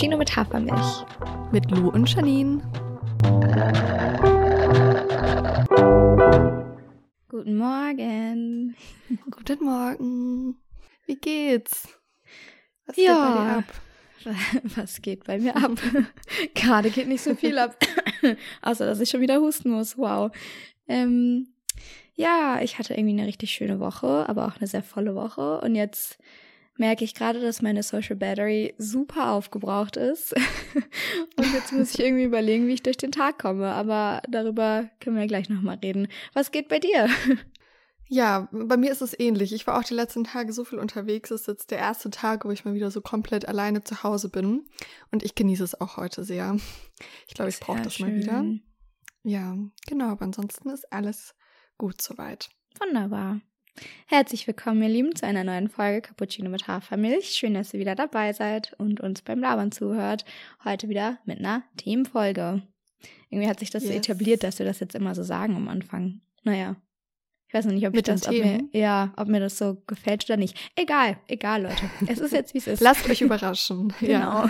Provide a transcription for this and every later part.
Cappuccino mit Hafermilch. Mit Lou und Janine. Guten Morgen. Guten Morgen. Wie geht's? Was ja. geht bei dir ab? Was geht bei mir ab? Gerade geht nicht so viel ab. Außer, dass ich schon wieder husten muss. Wow. Ähm, ja, ich hatte irgendwie eine richtig schöne Woche, aber auch eine sehr volle Woche. Und jetzt merke ich gerade, dass meine Social Battery super aufgebraucht ist. und jetzt muss ich irgendwie überlegen, wie ich durch den Tag komme. Aber darüber können wir gleich nochmal reden. Was geht bei dir? Ja, bei mir ist es ähnlich. Ich war auch die letzten Tage so viel unterwegs. Es ist jetzt der erste Tag, wo ich mal wieder so komplett alleine zu Hause bin. Und ich genieße es auch heute sehr. Ich glaube, ich brauche das schön. mal wieder. Ja, genau. Aber ansonsten ist alles gut soweit. Wunderbar. Herzlich willkommen, ihr Lieben, zu einer neuen Folge Cappuccino mit Hafermilch. Schön, dass ihr wieder dabei seid und uns beim Labern zuhört. Heute wieder mit einer Themenfolge. Irgendwie hat sich das yes. so etabliert, dass wir das jetzt immer so sagen am Anfang. Naja, ich weiß noch nicht, ob Mit ich das, ob mir, ja, ob mir das so gefällt oder nicht. Egal, egal, Leute. Es ist jetzt, wie es ist. Lasst euch überraschen. genau.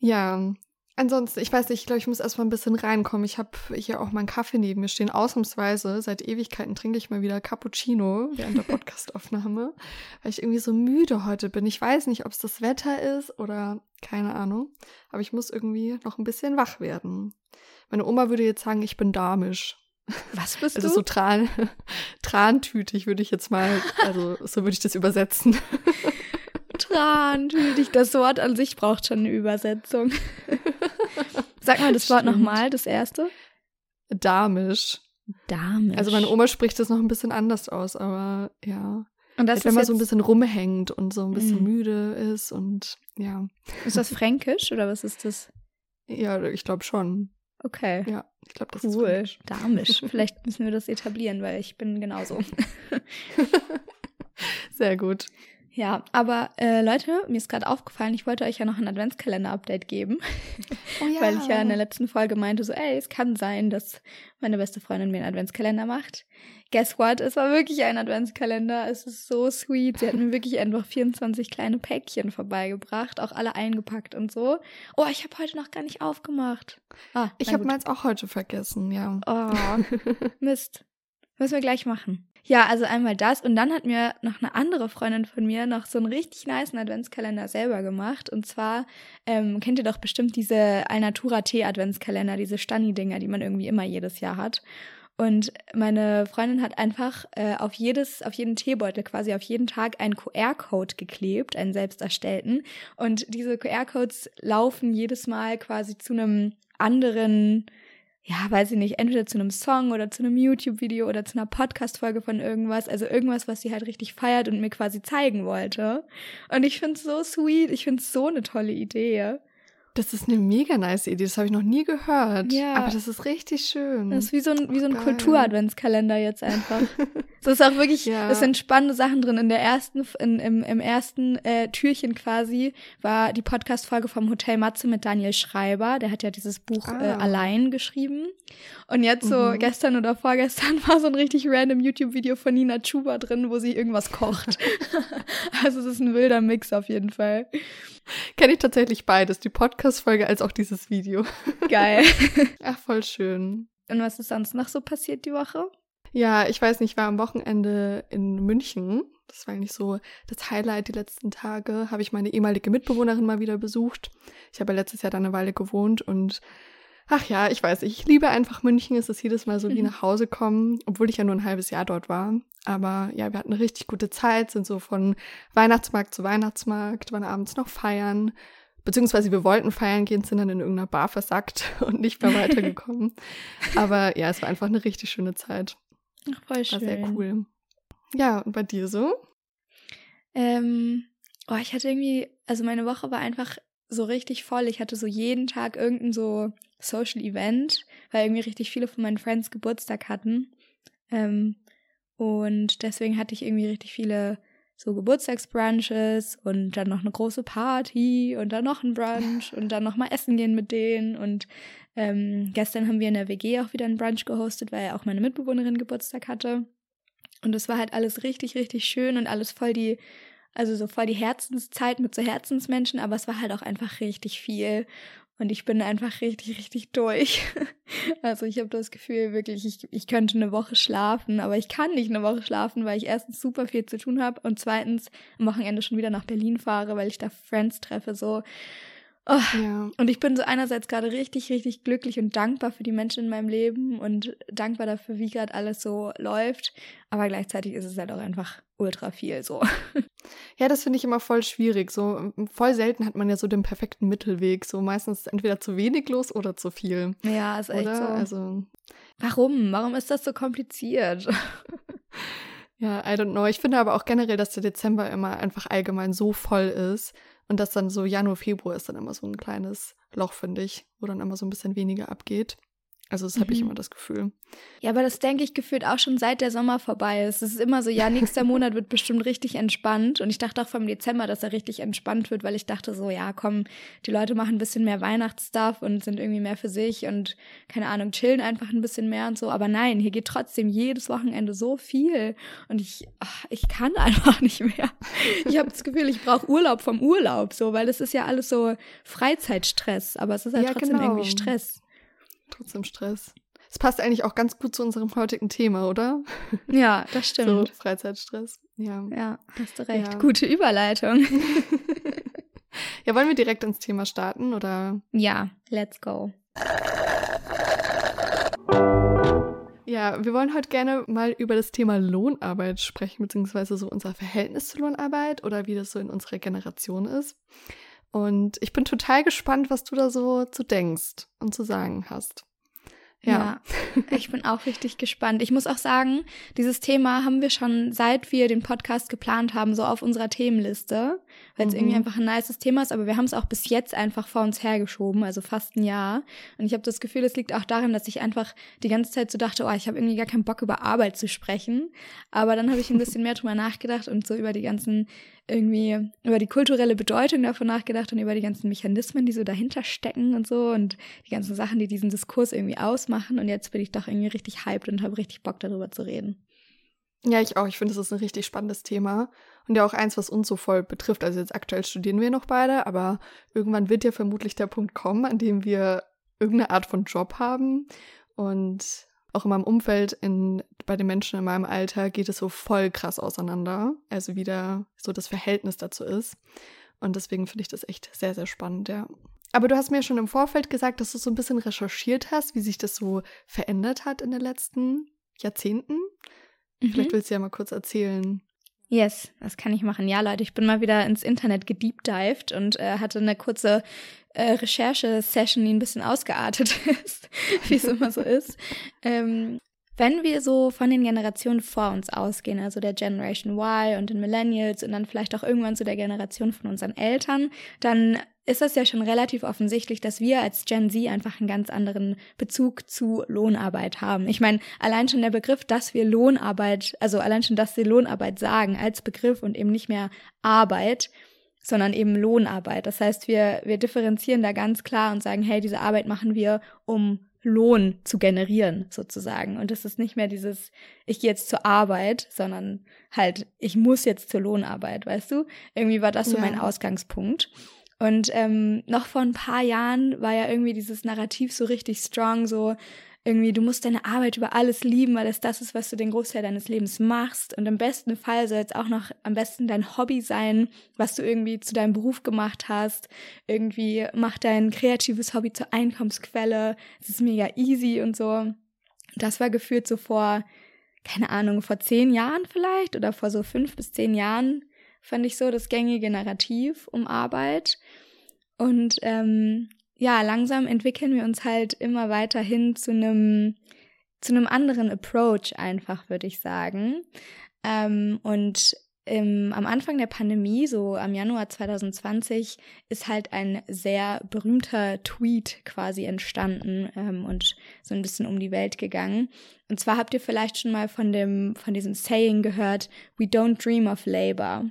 Ja. Ansonsten, ich weiß nicht, ich glaube, ich muss erstmal ein bisschen reinkommen. Ich habe hier auch meinen Kaffee neben mir stehen. Ausnahmsweise, seit Ewigkeiten trinke ich mal wieder Cappuccino während der Podcastaufnahme, weil ich irgendwie so müde heute bin. Ich weiß nicht, ob es das Wetter ist oder keine Ahnung. Aber ich muss irgendwie noch ein bisschen wach werden. Meine Oma würde jetzt sagen, ich bin damisch. Was bist also du? Also so Tran Trantütig würde ich jetzt mal, also so würde ich das übersetzen. Trantütig, das Wort an sich braucht schon eine Übersetzung. Sag mal das Wort nochmal, das erste. Damisch. Damisch. Also meine Oma spricht das noch ein bisschen anders aus, aber ja. Und das halt, wenn man so ein bisschen rumhängt und so ein bisschen mm. müde ist und ja. Ist das fränkisch oder was ist das? Ja, ich glaube schon. Okay. Ja, ich glaube, das cool. ist cool. Damisch. Vielleicht müssen wir das etablieren, weil ich bin genauso. Sehr gut. Ja, aber äh, Leute, mir ist gerade aufgefallen, ich wollte euch ja noch ein Adventskalender-Update geben. Oh ja. Weil ich ja in der letzten Folge meinte, so, ey, es kann sein, dass meine beste Freundin mir einen Adventskalender macht. Guess what? Es war wirklich ein Adventskalender. Es ist so sweet. Sie hat mir wirklich einfach 24 kleine Päckchen vorbeigebracht, auch alle eingepackt und so. Oh, ich habe heute noch gar nicht aufgemacht. Ah, ich habe meins auch heute vergessen, ja. Oh, Mist. Müssen wir gleich machen. Ja, also einmal das und dann hat mir noch eine andere Freundin von mir noch so einen richtig nice Adventskalender selber gemacht. Und zwar ähm, kennt ihr doch bestimmt diese Alnatura Tee Adventskalender, diese Stani-Dinger, die man irgendwie immer jedes Jahr hat. Und meine Freundin hat einfach äh, auf jedes, auf jeden Teebeutel quasi auf jeden Tag einen QR-Code geklebt, einen selbst erstellten. Und diese QR-Codes laufen jedes Mal quasi zu einem anderen ja, weiß ich nicht, entweder zu einem Song oder zu einem YouTube-Video oder zu einer Podcast-Folge von irgendwas, also irgendwas, was sie halt richtig feiert und mir quasi zeigen wollte. Und ich find's so sweet, ich find's so eine tolle Idee. Das ist eine mega nice Idee, das habe ich noch nie gehört. Ja. Aber das ist richtig schön. Das ist wie so ein, wie so ein Kultur-Adventskalender jetzt einfach. das ist auch wirklich, ja. das sind spannende Sachen drin. In der ersten, in, im, im ersten äh, Türchen quasi war die Podcast-Folge vom Hotel Matze mit Daniel Schreiber. Der hat ja dieses Buch äh, ah. äh, allein geschrieben. Und jetzt so mhm. gestern oder vorgestern war so ein richtig random YouTube-Video von Nina Chuba drin, wo sie irgendwas kocht. also es ist ein wilder Mix auf jeden Fall. Kenne ich tatsächlich beides, die Podcast-Folge als auch dieses Video. Geil. Ach, voll schön. Und was ist sonst noch so passiert die Woche? Ja, ich weiß nicht, ich war am Wochenende in München. Das war eigentlich so das Highlight die letzten Tage. Habe ich meine ehemalige Mitbewohnerin mal wieder besucht. Ich habe ja letztes Jahr da eine Weile gewohnt und ach ja, ich weiß, ich liebe einfach München. Es ist jedes Mal so wie mhm. nach Hause kommen, obwohl ich ja nur ein halbes Jahr dort war. Aber ja, wir hatten eine richtig gute Zeit, sind so von Weihnachtsmarkt zu Weihnachtsmarkt, waren abends noch feiern. Beziehungsweise wir wollten feiern gehen, sind dann in irgendeiner Bar versackt und nicht mehr weitergekommen. Aber ja, es war einfach eine richtig schöne Zeit. Ach, voll schön. War sehr cool. Ja, und bei dir so? Ähm, oh, ich hatte irgendwie, also meine Woche war einfach so richtig voll. Ich hatte so jeden Tag irgendein so Social Event, weil irgendwie richtig viele von meinen Friends Geburtstag hatten. Ähm, und deswegen hatte ich irgendwie richtig viele so Geburtstagsbrunches und dann noch eine große Party und dann noch ein Brunch und dann noch mal essen gehen mit denen. Und ähm, gestern haben wir in der WG auch wieder einen Brunch gehostet, weil auch meine Mitbewohnerin Geburtstag hatte. Und es war halt alles richtig, richtig schön und alles voll die Also so voll die Herzenszeit mit so Herzensmenschen, aber es war halt auch einfach richtig viel. Und ich bin einfach richtig, richtig durch. Also ich habe das Gefühl, wirklich, ich, ich könnte eine Woche schlafen, aber ich kann nicht eine Woche schlafen, weil ich erstens super viel zu tun habe und zweitens am Wochenende schon wieder nach Berlin fahre, weil ich da Friends treffe. So, Oh. Ja. Und ich bin so einerseits gerade richtig, richtig glücklich und dankbar für die Menschen in meinem Leben und dankbar dafür, wie gerade alles so läuft. Aber gleichzeitig ist es halt auch einfach ultra viel so. Ja, das finde ich immer voll schwierig. So voll selten hat man ja so den perfekten Mittelweg. So meistens entweder zu wenig los oder zu viel. Ja, ist echt oder? so. Also Warum? Warum ist das so kompliziert? Ja, I don't know. Ich finde aber auch generell, dass der Dezember immer einfach allgemein so voll ist und dass dann so Januar, Februar ist dann immer so ein kleines Loch, finde ich, wo dann immer so ein bisschen weniger abgeht. Also das habe mhm. ich immer das Gefühl. Ja, aber das denke ich gefühlt auch schon seit der Sommer vorbei ist. Es ist immer so, ja, nächster Monat wird bestimmt richtig entspannt. Und ich dachte auch vom Dezember, dass er richtig entspannt wird, weil ich dachte so, ja, komm, die Leute machen ein bisschen mehr Weihnachtsstuff und sind irgendwie mehr für sich und keine Ahnung, chillen einfach ein bisschen mehr und so. Aber nein, hier geht trotzdem jedes Wochenende so viel. Und ich, ach, ich kann einfach nicht mehr. Ich habe das Gefühl, ich brauche Urlaub vom Urlaub, so, weil das ist ja alles so Freizeitstress, aber es ist halt ja trotzdem genau. irgendwie Stress. Trotzdem Stress. Es passt eigentlich auch ganz gut zu unserem heutigen Thema, oder? Ja, das stimmt. So, Freizeitstress. Ja. Ja, hast du recht. Ja. Gute Überleitung. ja, wollen wir direkt ins Thema starten, oder? Ja, let's go. Ja, wir wollen heute gerne mal über das Thema Lohnarbeit sprechen, beziehungsweise so unser Verhältnis zur Lohnarbeit oder wie das so in unserer Generation ist. Und ich bin total gespannt, was du da so zu denkst und zu sagen hast. Ja. ja. ich bin auch richtig gespannt. Ich muss auch sagen, dieses Thema haben wir schon seit wir den Podcast geplant haben, so auf unserer Themenliste, weil es mhm. irgendwie einfach ein nices Thema ist, aber wir haben es auch bis jetzt einfach vor uns hergeschoben, also fast ein Jahr. Und ich habe das Gefühl, es liegt auch daran, dass ich einfach die ganze Zeit so dachte, oh, ich habe irgendwie gar keinen Bock über Arbeit zu sprechen. Aber dann habe ich ein bisschen mehr drüber nachgedacht und so über die ganzen irgendwie über die kulturelle Bedeutung davon nachgedacht und über die ganzen Mechanismen, die so dahinter stecken und so und die ganzen Sachen, die diesen Diskurs irgendwie ausmachen. Und jetzt bin ich doch irgendwie richtig hyped und habe richtig Bock darüber zu reden. Ja, ich auch. Ich finde, das ist ein richtig spannendes Thema und ja auch eins, was uns so voll betrifft. Also jetzt aktuell studieren wir noch beide, aber irgendwann wird ja vermutlich der Punkt kommen, an dem wir irgendeine Art von Job haben und auch in meinem Umfeld, in, bei den Menschen in meinem Alter, geht es so voll krass auseinander. Also wie da so das Verhältnis dazu ist. Und deswegen finde ich das echt sehr, sehr spannend, ja. Aber du hast mir schon im Vorfeld gesagt, dass du so ein bisschen recherchiert hast, wie sich das so verändert hat in den letzten Jahrzehnten. Mhm. Vielleicht willst du ja mal kurz erzählen, Yes, das kann ich machen. Ja, Leute, ich bin mal wieder ins Internet gediebdived und äh, hatte eine kurze äh, Recherche-Session, die ein bisschen ausgeartet ist, wie es immer so ist. Ähm, wenn wir so von den Generationen vor uns ausgehen, also der Generation Y und den Millennials und dann vielleicht auch irgendwann zu der Generation von unseren Eltern, dann ist das ja schon relativ offensichtlich, dass wir als Gen Z einfach einen ganz anderen Bezug zu Lohnarbeit haben. Ich meine, allein schon der Begriff, dass wir Lohnarbeit, also allein schon, dass wir Lohnarbeit sagen als Begriff und eben nicht mehr Arbeit, sondern eben Lohnarbeit. Das heißt, wir, wir differenzieren da ganz klar und sagen, hey, diese Arbeit machen wir, um Lohn zu generieren, sozusagen. Und es ist nicht mehr dieses, ich gehe jetzt zur Arbeit, sondern halt, ich muss jetzt zur Lohnarbeit, weißt du? Irgendwie war das so ja. mein Ausgangspunkt. Und ähm, noch vor ein paar Jahren war ja irgendwie dieses Narrativ so richtig strong, so irgendwie, du musst deine Arbeit über alles lieben, weil es das ist, was du den Großteil deines Lebens machst. Und im besten Fall soll es auch noch am besten dein Hobby sein, was du irgendwie zu deinem Beruf gemacht hast. Irgendwie mach dein kreatives Hobby zur Einkommensquelle. Es ist mega easy und so. Das war gefühlt so vor, keine Ahnung, vor zehn Jahren vielleicht oder vor so fünf bis zehn Jahren fand ich so das gängige Narrativ um Arbeit. Und ähm, ja, langsam entwickeln wir uns halt immer weiter hin zu einem zu einem anderen Approach einfach, würde ich sagen. Ähm, und im, am Anfang der Pandemie, so am Januar 2020, ist halt ein sehr berühmter Tweet quasi entstanden ähm, und so ein bisschen um die Welt gegangen. Und zwar habt ihr vielleicht schon mal von dem, von diesem Saying gehört, we don't dream of labor.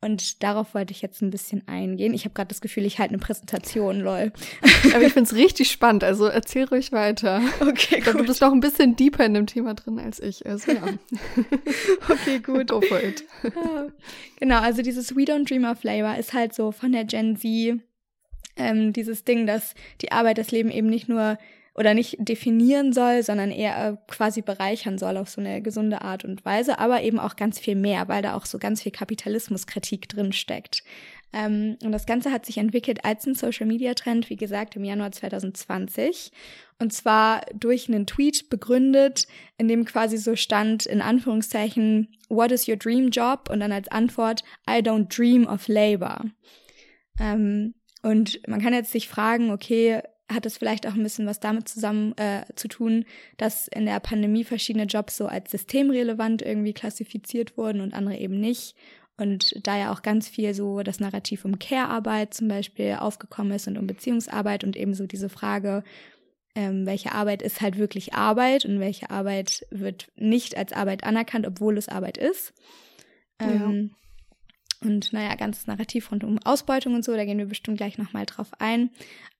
Und darauf wollte ich jetzt ein bisschen eingehen. Ich habe gerade das Gefühl, ich halte eine Präsentation, lol. Aber ich finde es richtig spannend, also erzähl ruhig weiter. Okay, gut. Du bist noch ein bisschen deeper in dem Thema drin als ich. Also ja. okay, gut. Go for it. Genau, also dieses We Don't Dream of Labor ist halt so von der Gen Z ähm, dieses Ding, dass die Arbeit das Leben eben nicht nur oder nicht definieren soll, sondern eher äh, quasi bereichern soll auf so eine gesunde Art und Weise, aber eben auch ganz viel mehr, weil da auch so ganz viel Kapitalismuskritik drin steckt. Ähm, und das Ganze hat sich entwickelt als ein Social-Media-Trend, wie gesagt, im Januar 2020. Und zwar durch einen Tweet begründet, in dem quasi so stand, in Anführungszeichen, What is your dream job? Und dann als Antwort, I don't dream of labor. Ähm, und man kann jetzt sich fragen, okay, hat es vielleicht auch ein bisschen was damit zusammen äh, zu tun, dass in der Pandemie verschiedene Jobs so als systemrelevant irgendwie klassifiziert wurden und andere eben nicht. Und da ja auch ganz viel so das Narrativ um Care-Arbeit zum Beispiel aufgekommen ist und um Beziehungsarbeit und eben so diese Frage, ähm, welche Arbeit ist halt wirklich Arbeit und welche Arbeit wird nicht als Arbeit anerkannt, obwohl es Arbeit ist. Ähm, ja. Und naja, ganzes Narrativ rund um Ausbeutung und so, da gehen wir bestimmt gleich nochmal drauf ein.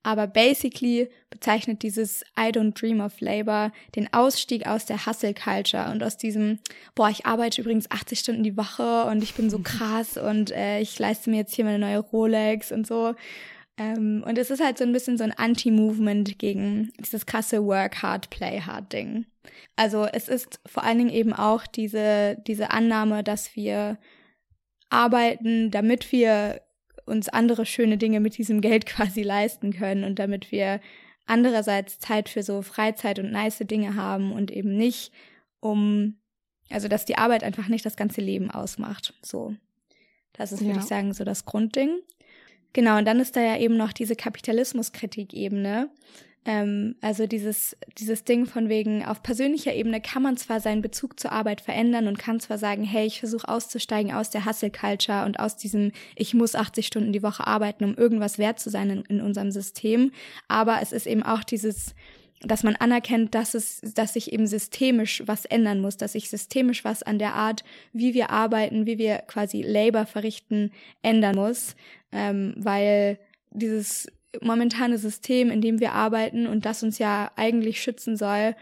Aber basically bezeichnet dieses I don't dream of labor den Ausstieg aus der Hustle Culture und aus diesem, boah, ich arbeite übrigens 80 Stunden die Woche und ich bin so krass und äh, ich leiste mir jetzt hier meine neue Rolex und so. Ähm, und es ist halt so ein bisschen so ein Anti-Movement gegen dieses krasse Work hard, play hard Ding. Also es ist vor allen Dingen eben auch diese, diese Annahme, dass wir arbeiten, damit wir uns andere schöne Dinge mit diesem Geld quasi leisten können und damit wir andererseits Zeit für so Freizeit und nice Dinge haben und eben nicht um, also dass die Arbeit einfach nicht das ganze Leben ausmacht. So. Das ist, ja. würde ich sagen, so das Grundding. Genau, und dann ist da ja eben noch diese Kapitalismuskritik-Ebene, ähm, also dieses, dieses Ding von wegen, auf persönlicher Ebene kann man zwar seinen Bezug zur Arbeit verändern und kann zwar sagen, hey, ich versuche auszusteigen aus der Hustle-Culture und aus diesem, ich muss 80 Stunden die Woche arbeiten, um irgendwas wert zu sein in, in unserem System. Aber es ist eben auch dieses, dass man anerkennt, dass es, dass sich eben systemisch was ändern muss, dass sich systemisch was an der Art, wie wir arbeiten, wie wir quasi Labor verrichten, ändern muss, ähm, weil dieses momentane System, in dem wir arbeiten und das uns ja eigentlich schützen soll,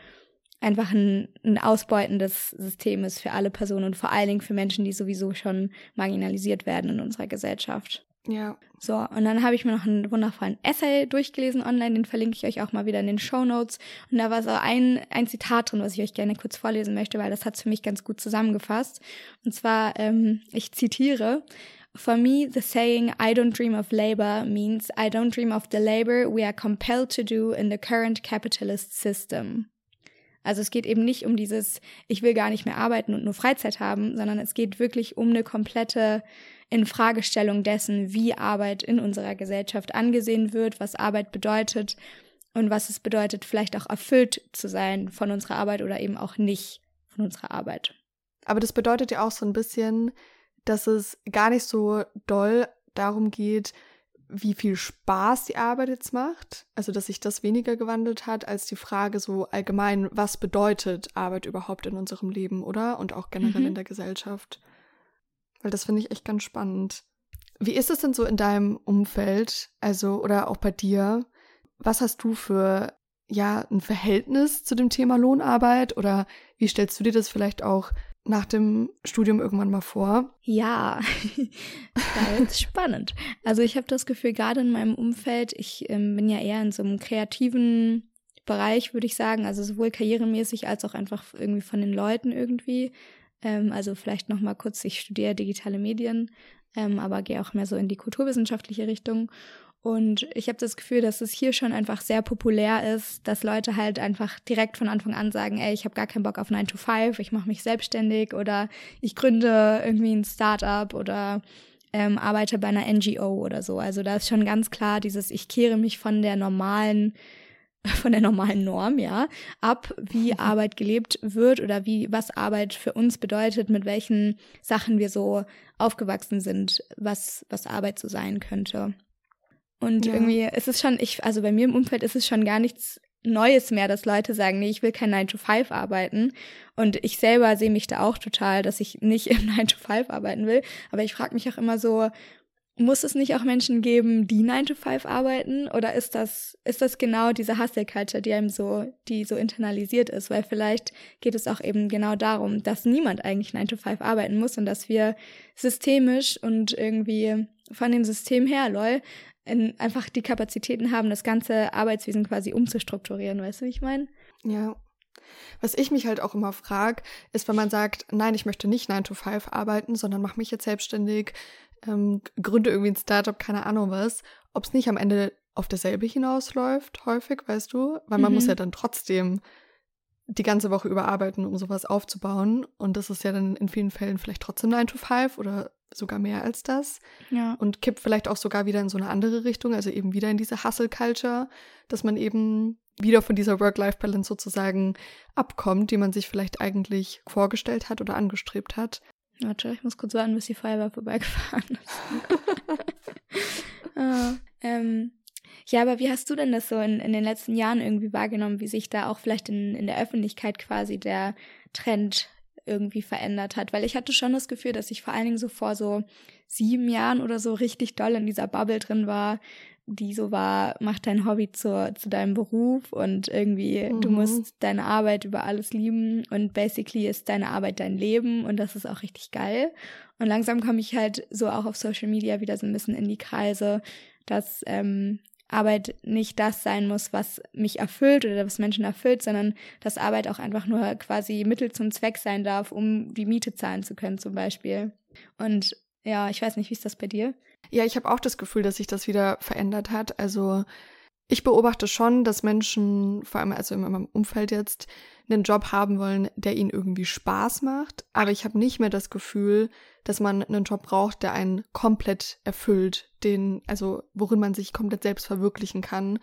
einfach ein, ein ausbeutendes System ist für alle Personen und vor allen Dingen für Menschen, die sowieso schon marginalisiert werden in unserer Gesellschaft. Ja. So, und dann habe ich mir noch einen wundervollen Essay durchgelesen online, den verlinke ich euch auch mal wieder in den Show Notes. Und da war so ein, ein Zitat drin, was ich euch gerne kurz vorlesen möchte, weil das hat es für mich ganz gut zusammengefasst. Und zwar, ähm, ich zitiere, For me, the saying, I don't dream of labor means I don't dream of the labor we are compelled to do in the current capitalist system. Also es geht eben nicht um dieses, ich will gar nicht mehr arbeiten und nur Freizeit haben, sondern es geht wirklich um eine komplette Infragestellung dessen, wie Arbeit in unserer Gesellschaft angesehen wird, was Arbeit bedeutet und was es bedeutet, vielleicht auch erfüllt zu sein von unserer Arbeit oder eben auch nicht von unserer Arbeit. Aber das bedeutet ja auch so ein bisschen, dass es gar nicht so doll darum geht, wie viel Spaß die Arbeit jetzt macht. Also, dass sich das weniger gewandelt hat, als die Frage so allgemein, was bedeutet Arbeit überhaupt in unserem Leben, oder? Und auch generell mhm. in der Gesellschaft. Weil das finde ich echt ganz spannend. Wie ist es denn so in deinem Umfeld, also, oder auch bei dir? Was hast du für, ja, ein Verhältnis zu dem Thema Lohnarbeit? Oder wie stellst du dir das vielleicht auch nach dem Studium irgendwann mal vor? Ja, das ist spannend. Also ich habe das Gefühl, gerade in meinem Umfeld, ich ähm, bin ja eher in so einem kreativen Bereich, würde ich sagen, also sowohl karrieremäßig als auch einfach irgendwie von den Leuten irgendwie. Ähm, also vielleicht noch mal kurz, ich studiere digitale Medien, ähm, aber gehe auch mehr so in die kulturwissenschaftliche Richtung. Und ich habe das Gefühl, dass es hier schon einfach sehr populär ist, dass Leute halt einfach direkt von Anfang an sagen, ey, ich habe gar keinen Bock auf 9 to 5, ich mache mich selbstständig oder ich gründe irgendwie ein Startup oder ähm, arbeite bei einer NGO oder so. Also da ist schon ganz klar dieses, ich kehre mich von der normalen von der normalen Norm, ja, ab, wie mhm. Arbeit gelebt wird oder wie, was Arbeit für uns bedeutet, mit welchen Sachen wir so aufgewachsen sind, was, was Arbeit so sein könnte. Und ja. irgendwie ist es schon, ich, also bei mir im Umfeld ist es schon gar nichts Neues mehr, dass Leute sagen, nee, ich will kein 9 to 5 arbeiten. Und ich selber sehe mich da auch total, dass ich nicht im 9 to 5 arbeiten will. Aber ich frage mich auch immer so, muss es nicht auch Menschen geben, die 9 to 5 arbeiten? Oder ist das, ist das genau diese Hustle Culture, die einem so, die so internalisiert ist? Weil vielleicht geht es auch eben genau darum, dass niemand eigentlich 9 to 5 arbeiten muss und dass wir systemisch und irgendwie von dem System her, lol, in, einfach die Kapazitäten haben, das ganze Arbeitswesen quasi umzustrukturieren. Weißt du, wie ich meine? Ja. Was ich mich halt auch immer frage, ist, wenn man sagt, nein, ich möchte nicht 9 to 5 arbeiten, sondern mache mich jetzt selbstständig, ähm, gründe irgendwie ein Startup, keine Ahnung was, ob es nicht am Ende auf dasselbe hinausläuft, häufig, weißt du? Weil man mhm. muss ja dann trotzdem die ganze Woche überarbeiten, um sowas aufzubauen. Und das ist ja dann in vielen Fällen vielleicht trotzdem 9 to 5 oder sogar mehr als das. Ja. Und kippt vielleicht auch sogar wieder in so eine andere Richtung, also eben wieder in diese Hustle-Culture, dass man eben wieder von dieser Work-Life-Balance sozusagen abkommt, die man sich vielleicht eigentlich vorgestellt hat oder angestrebt hat. Warte, ich muss kurz warten, bis die Feuerwehr vorbeigefahren ist. ah, ähm, ja, aber wie hast du denn das so in, in den letzten Jahren irgendwie wahrgenommen, wie sich da auch vielleicht in, in der Öffentlichkeit quasi der Trend irgendwie verändert hat? Weil ich hatte schon das Gefühl, dass ich vor allen Dingen so vor so sieben Jahren oder so richtig doll in dieser Bubble drin war, die so war, mach dein Hobby zu, zu deinem Beruf und irgendwie, mhm. du musst deine Arbeit über alles lieben und basically ist deine Arbeit dein Leben und das ist auch richtig geil. Und langsam komme ich halt so auch auf Social Media wieder so ein bisschen in die Kreise, dass ähm, Arbeit nicht das sein muss, was mich erfüllt oder was Menschen erfüllt, sondern dass Arbeit auch einfach nur quasi Mittel zum Zweck sein darf, um die Miete zahlen zu können zum Beispiel. Und ja, ich weiß nicht, wie ist das bei dir? Ja, ich habe auch das Gefühl, dass sich das wieder verändert hat. Also ich beobachte schon, dass Menschen, vor allem also in meinem Umfeld jetzt, einen Job haben wollen, der ihnen irgendwie Spaß macht. Aber ich habe nicht mehr das Gefühl, dass man einen Job braucht, der einen komplett erfüllt, den, also worin man sich komplett selbst verwirklichen kann.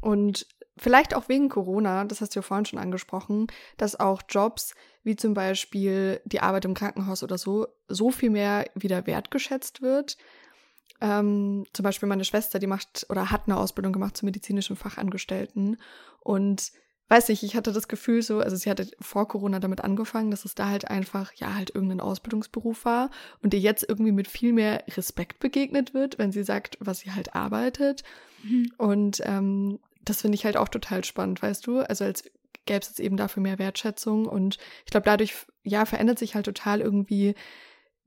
Und vielleicht auch wegen Corona, das hast du ja vorhin schon angesprochen, dass auch Jobs wie zum Beispiel die Arbeit im Krankenhaus oder so, so viel mehr wieder wertgeschätzt wird. Ähm, zum Beispiel meine Schwester, die macht oder hat eine Ausbildung gemacht zum medizinischen Fachangestellten. Und weiß nicht, ich hatte das Gefühl so, also sie hatte vor Corona damit angefangen, dass es da halt einfach, ja, halt irgendein Ausbildungsberuf war und ihr jetzt irgendwie mit viel mehr Respekt begegnet wird, wenn sie sagt, was sie halt arbeitet. Mhm. Und ähm, das finde ich halt auch total spannend, weißt du? Also als gäbe es jetzt eben dafür mehr Wertschätzung und ich glaube, dadurch, ja, verändert sich halt total irgendwie,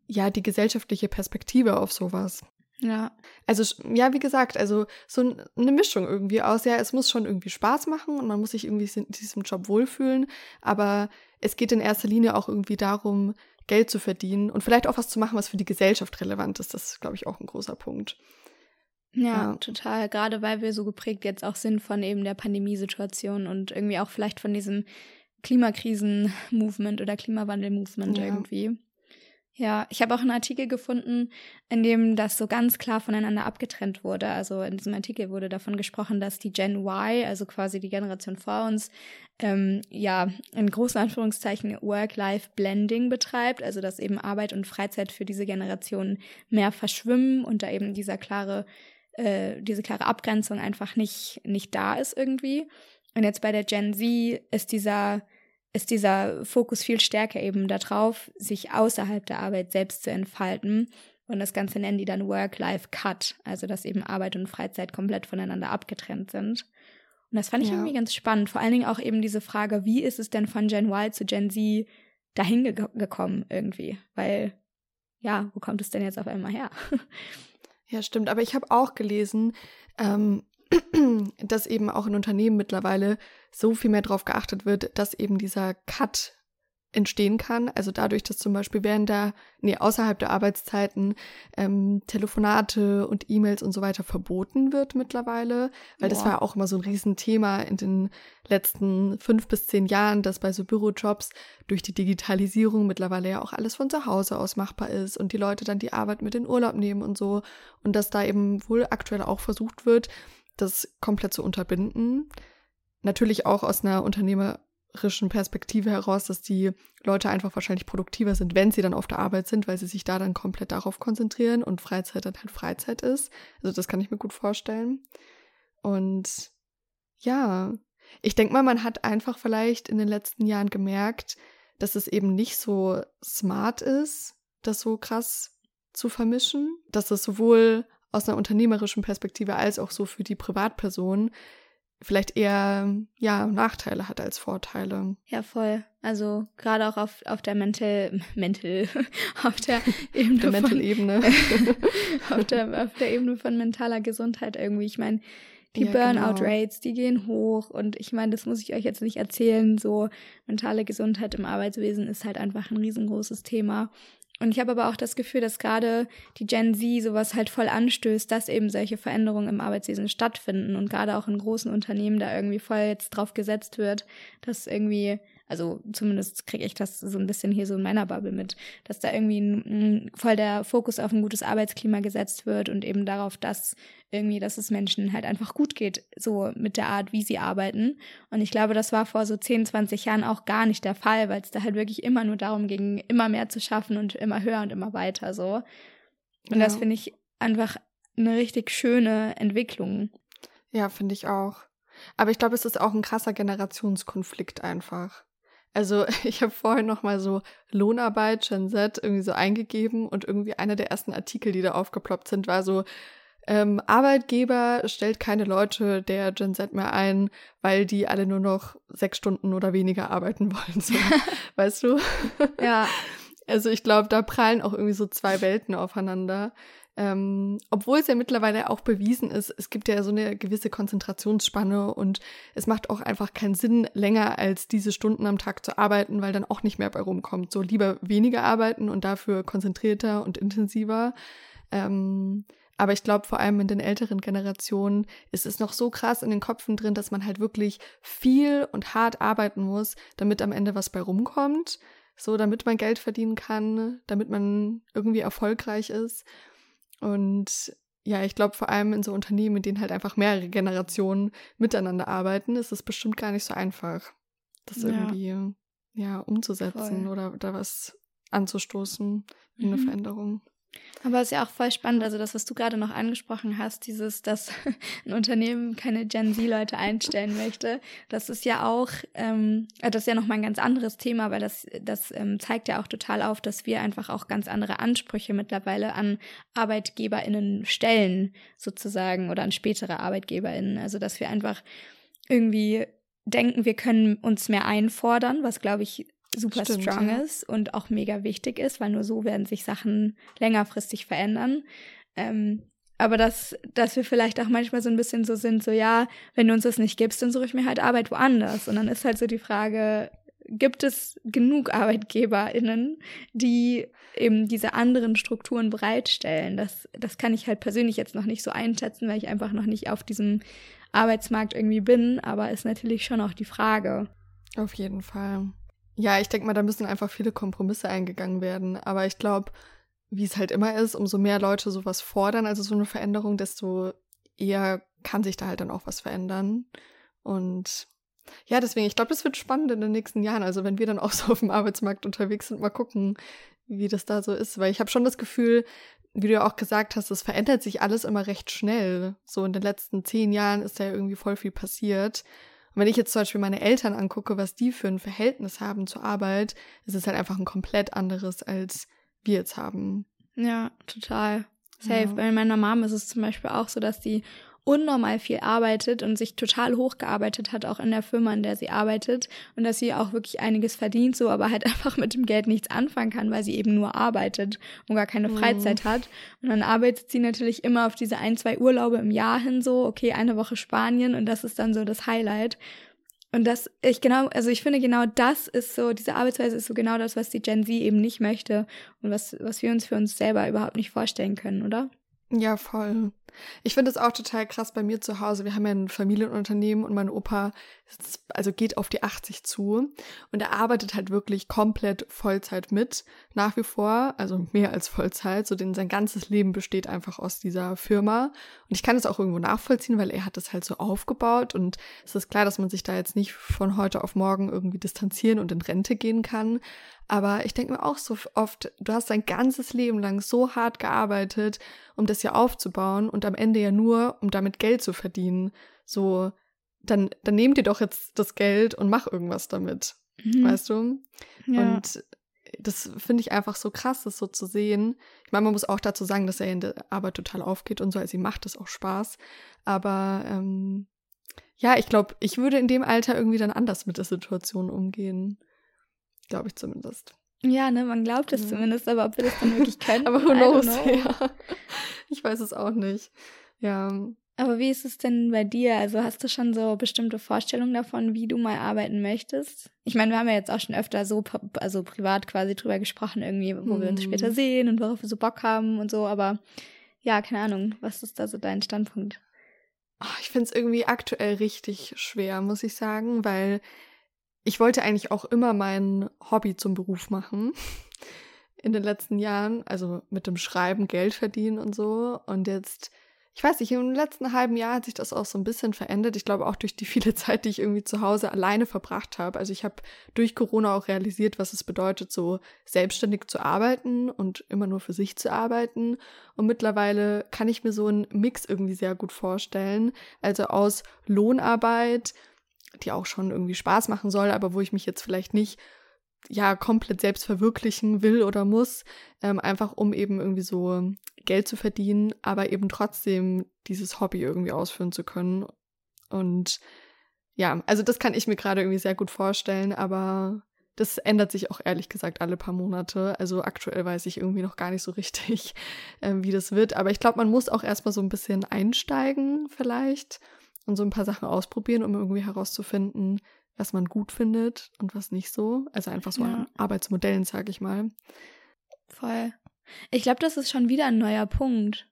ja, die gesellschaftliche Perspektive auf sowas. Ja. Also, ja, wie gesagt, also so eine Mischung irgendwie aus. Ja, es muss schon irgendwie Spaß machen und man muss sich irgendwie in diesem Job wohlfühlen, aber es geht in erster Linie auch irgendwie darum, Geld zu verdienen und vielleicht auch was zu machen, was für die Gesellschaft relevant ist. Das ist, glaube ich, auch ein großer Punkt. Ja, ja, total. Gerade weil wir so geprägt jetzt auch sind von eben der Pandemiesituation und irgendwie auch vielleicht von diesem Klimakrisen-Movement oder Klimawandel-Movement ja. irgendwie. Ja, ich habe auch einen Artikel gefunden, in dem das so ganz klar voneinander abgetrennt wurde. Also in diesem Artikel wurde davon gesprochen, dass die Gen Y, also quasi die Generation vor uns, ähm, ja, in großen Anführungszeichen Work-Life-Blending betreibt, also dass eben Arbeit und Freizeit für diese Generation mehr verschwimmen und da eben dieser klare, äh, diese klare Abgrenzung einfach nicht, nicht da ist irgendwie. Und jetzt bei der Gen Z ist dieser ist dieser Fokus viel stärker eben darauf, sich außerhalb der Arbeit selbst zu entfalten. Und das Ganze nennen die dann Work-Life-Cut, also dass eben Arbeit und Freizeit komplett voneinander abgetrennt sind. Und das fand ich ja. irgendwie ganz spannend. Vor allen Dingen auch eben diese Frage, wie ist es denn von Gen Y zu Gen Z dahin ge gekommen irgendwie? Weil, ja, wo kommt es denn jetzt auf einmal her? Ja, stimmt. Aber ich habe auch gelesen, ähm, dass eben auch in Unternehmen mittlerweile so viel mehr darauf geachtet wird, dass eben dieser Cut entstehen kann. Also dadurch, dass zum Beispiel während der, nee, außerhalb der Arbeitszeiten ähm, Telefonate und E-Mails und so weiter verboten wird mittlerweile. Weil Boah. das war auch immer so ein Riesenthema in den letzten fünf bis zehn Jahren, dass bei so Bürojobs durch die Digitalisierung mittlerweile ja auch alles von zu Hause aus machbar ist und die Leute dann die Arbeit mit in Urlaub nehmen und so. Und dass da eben wohl aktuell auch versucht wird, das komplett zu unterbinden. Natürlich auch aus einer unternehmerischen Perspektive heraus, dass die Leute einfach wahrscheinlich produktiver sind, wenn sie dann auf der Arbeit sind, weil sie sich da dann komplett darauf konzentrieren und Freizeit dann halt Freizeit ist. Also das kann ich mir gut vorstellen. Und ja, Ich denke mal, man hat einfach vielleicht in den letzten Jahren gemerkt, dass es eben nicht so smart ist, das so krass zu vermischen, dass es sowohl aus einer unternehmerischen Perspektive als auch so für die Privatperson vielleicht eher ja Nachteile hat als Vorteile. Ja, voll. Also gerade auch auf, auf der Mental, Mental, auf der Ebene der Mental Ebene. auf, der, auf der Ebene von mentaler Gesundheit irgendwie. Ich meine, die ja, Burnout-Rates, genau. die gehen hoch und ich meine, das muss ich euch jetzt nicht erzählen, so mentale Gesundheit im Arbeitswesen ist halt einfach ein riesengroßes Thema. Und ich habe aber auch das Gefühl, dass gerade die Gen Z sowas halt voll anstößt, dass eben solche Veränderungen im Arbeitswesen stattfinden und gerade auch in großen Unternehmen da irgendwie voll jetzt drauf gesetzt wird, dass irgendwie also zumindest kriege ich das so ein bisschen hier so in meiner Bubble mit, dass da irgendwie ein, voll der Fokus auf ein gutes Arbeitsklima gesetzt wird und eben darauf, dass irgendwie, dass es Menschen halt einfach gut geht, so mit der Art, wie sie arbeiten. Und ich glaube, das war vor so 10, 20 Jahren auch gar nicht der Fall, weil es da halt wirklich immer nur darum ging, immer mehr zu schaffen und immer höher und immer weiter so. Und ja. das finde ich einfach eine richtig schöne Entwicklung. Ja, finde ich auch. Aber ich glaube, es ist auch ein krasser Generationskonflikt einfach. Also ich habe vorhin noch mal so Lohnarbeit, Gen Z irgendwie so eingegeben und irgendwie einer der ersten Artikel, die da aufgeploppt sind, war so, ähm, Arbeitgeber stellt keine Leute der Gen Z mehr ein, weil die alle nur noch sechs Stunden oder weniger arbeiten wollen. So. weißt du? Ja. Also ich glaube, da prallen auch irgendwie so zwei Welten aufeinander. Ähm, obwohl es ja mittlerweile auch bewiesen ist, es gibt ja so eine gewisse Konzentrationsspanne und es macht auch einfach keinen Sinn, länger als diese Stunden am Tag zu arbeiten, weil dann auch nicht mehr bei rumkommt. So lieber weniger arbeiten und dafür konzentrierter und intensiver. Ähm, aber ich glaube, vor allem in den älteren Generationen ist es noch so krass in den Köpfen drin, dass man halt wirklich viel und hart arbeiten muss, damit am Ende was bei rumkommt. So, damit man Geld verdienen kann, damit man irgendwie erfolgreich ist. Und ja, ich glaube, vor allem in so Unternehmen, in denen halt einfach mehrere Generationen miteinander arbeiten, ist es bestimmt gar nicht so einfach, das ja. irgendwie ja, umzusetzen Voll. oder da was anzustoßen, eine mhm. Veränderung. Aber es ist ja auch voll spannend, also das, was du gerade noch angesprochen hast, dieses, dass ein Unternehmen keine Gen Z-Leute einstellen möchte, das ist ja auch, ähm, äh, das ist ja nochmal ein ganz anderes Thema, weil das, das ähm, zeigt ja auch total auf, dass wir einfach auch ganz andere Ansprüche mittlerweile an ArbeitgeberInnen stellen, sozusagen, oder an spätere ArbeitgeberInnen. Also, dass wir einfach irgendwie denken, wir können uns mehr einfordern, was, glaube ich, super Stimmt, strong ja. ist und auch mega wichtig ist, weil nur so werden sich Sachen längerfristig verändern. Ähm, aber dass, dass wir vielleicht auch manchmal so ein bisschen so sind, so ja, wenn du uns das nicht gibst, dann suche ich mir halt Arbeit woanders. Und dann ist halt so die Frage, gibt es genug ArbeitgeberInnen, die eben diese anderen Strukturen bereitstellen? Das, das kann ich halt persönlich jetzt noch nicht so einschätzen, weil ich einfach noch nicht auf diesem Arbeitsmarkt irgendwie bin, aber ist natürlich schon auch die Frage. Auf jeden Fall. Ja, ich denke mal, da müssen einfach viele Kompromisse eingegangen werden. Aber ich glaube, wie es halt immer ist, umso mehr Leute sowas fordern, also so eine Veränderung, desto eher kann sich da halt dann auch was verändern. Und ja, deswegen, ich glaube, das wird spannend in den nächsten Jahren. Also wenn wir dann auch so auf dem Arbeitsmarkt unterwegs sind, mal gucken, wie das da so ist. Weil ich habe schon das Gefühl, wie du ja auch gesagt hast, es verändert sich alles immer recht schnell. So in den letzten zehn Jahren ist ja irgendwie voll viel passiert. Und wenn ich jetzt zum Beispiel meine Eltern angucke, was die für ein Verhältnis haben zur Arbeit, ist es halt einfach ein komplett anderes, als wir jetzt haben. Ja, total. Safe. Ja. Bei meiner Mom ist es zum Beispiel auch so, dass die unnormal viel arbeitet und sich total hochgearbeitet hat, auch in der Firma, in der sie arbeitet. Und dass sie auch wirklich einiges verdient, so, aber halt einfach mit dem Geld nichts anfangen kann, weil sie eben nur arbeitet und gar keine Freizeit mhm. hat. Und dann arbeitet sie natürlich immer auf diese ein, zwei Urlaube im Jahr hin, so, okay, eine Woche Spanien und das ist dann so das Highlight. Und das, ich genau, also ich finde genau das ist so, diese Arbeitsweise ist so genau das, was die Gen Z eben nicht möchte und was, was wir uns für uns selber überhaupt nicht vorstellen können, oder? Ja, voll. Ich finde es auch total krass bei mir zu Hause. Wir haben ja ein Familienunternehmen und mein Opa ist, also geht auf die 80 zu und er arbeitet halt wirklich komplett Vollzeit mit, nach wie vor, also mehr als Vollzeit, so denn sein ganzes Leben besteht einfach aus dieser Firma und ich kann es auch irgendwo nachvollziehen, weil er hat das halt so aufgebaut und es ist klar, dass man sich da jetzt nicht von heute auf morgen irgendwie distanzieren und in Rente gehen kann, aber ich denke mir auch so oft, du hast dein ganzes Leben lang so hart gearbeitet, um das ja aufzubauen und am Ende ja nur, um damit Geld zu verdienen. So, dann, dann nehm dir doch jetzt das Geld und mach irgendwas damit. Mhm. Weißt du? Ja. Und das finde ich einfach so krass, das so zu sehen. Ich meine, man muss auch dazu sagen, dass er in der Arbeit total aufgeht und so, also ihm macht es auch Spaß. Aber ähm, ja, ich glaube, ich würde in dem Alter irgendwie dann anders mit der Situation umgehen. Glaube ich zumindest. Ja, ne, man glaubt es ja. zumindest, aber ob wir das dann wirklich können. aber who knows? Ja. Ich weiß es auch nicht. Ja. Aber wie ist es denn bei dir? Also hast du schon so bestimmte Vorstellungen davon, wie du mal arbeiten möchtest? Ich meine, wir haben ja jetzt auch schon öfter so, also privat quasi drüber gesprochen, irgendwie, wo hm. wir uns später mhm. sehen und worauf wir so Bock haben und so, aber ja, keine Ahnung, was ist da so dein Standpunkt? Oh, ich finde es irgendwie aktuell richtig schwer, muss ich sagen, weil ich wollte eigentlich auch immer mein Hobby zum Beruf machen in den letzten Jahren, also mit dem Schreiben Geld verdienen und so. Und jetzt ich weiß nicht, im letzten halben Jahr hat sich das auch so ein bisschen verändert. Ich glaube auch durch die viele Zeit, die ich irgendwie zu Hause alleine verbracht habe. Also ich habe durch Corona auch realisiert, was es bedeutet, so selbstständig zu arbeiten und immer nur für sich zu arbeiten. Und mittlerweile kann ich mir so einen Mix irgendwie sehr gut vorstellen. Also aus Lohnarbeit, die auch schon irgendwie Spaß machen soll, aber wo ich mich jetzt vielleicht nicht ja komplett selbst verwirklichen will oder muss, ähm, einfach um eben irgendwie so Geld zu verdienen, aber eben trotzdem dieses Hobby irgendwie ausführen zu können. Und ja, also das kann ich mir gerade irgendwie sehr gut vorstellen, aber das ändert sich auch ehrlich gesagt alle paar Monate. Also aktuell weiß ich irgendwie noch gar nicht so richtig, äh, wie das wird. Aber ich glaube, man muss auch erstmal so ein bisschen einsteigen vielleicht und so ein paar Sachen ausprobieren, um irgendwie herauszufinden, was man gut findet und was nicht so. Also einfach so ja. an Arbeitsmodellen, sage ich mal. Voll. Ich glaube, das ist schon wieder ein neuer Punkt.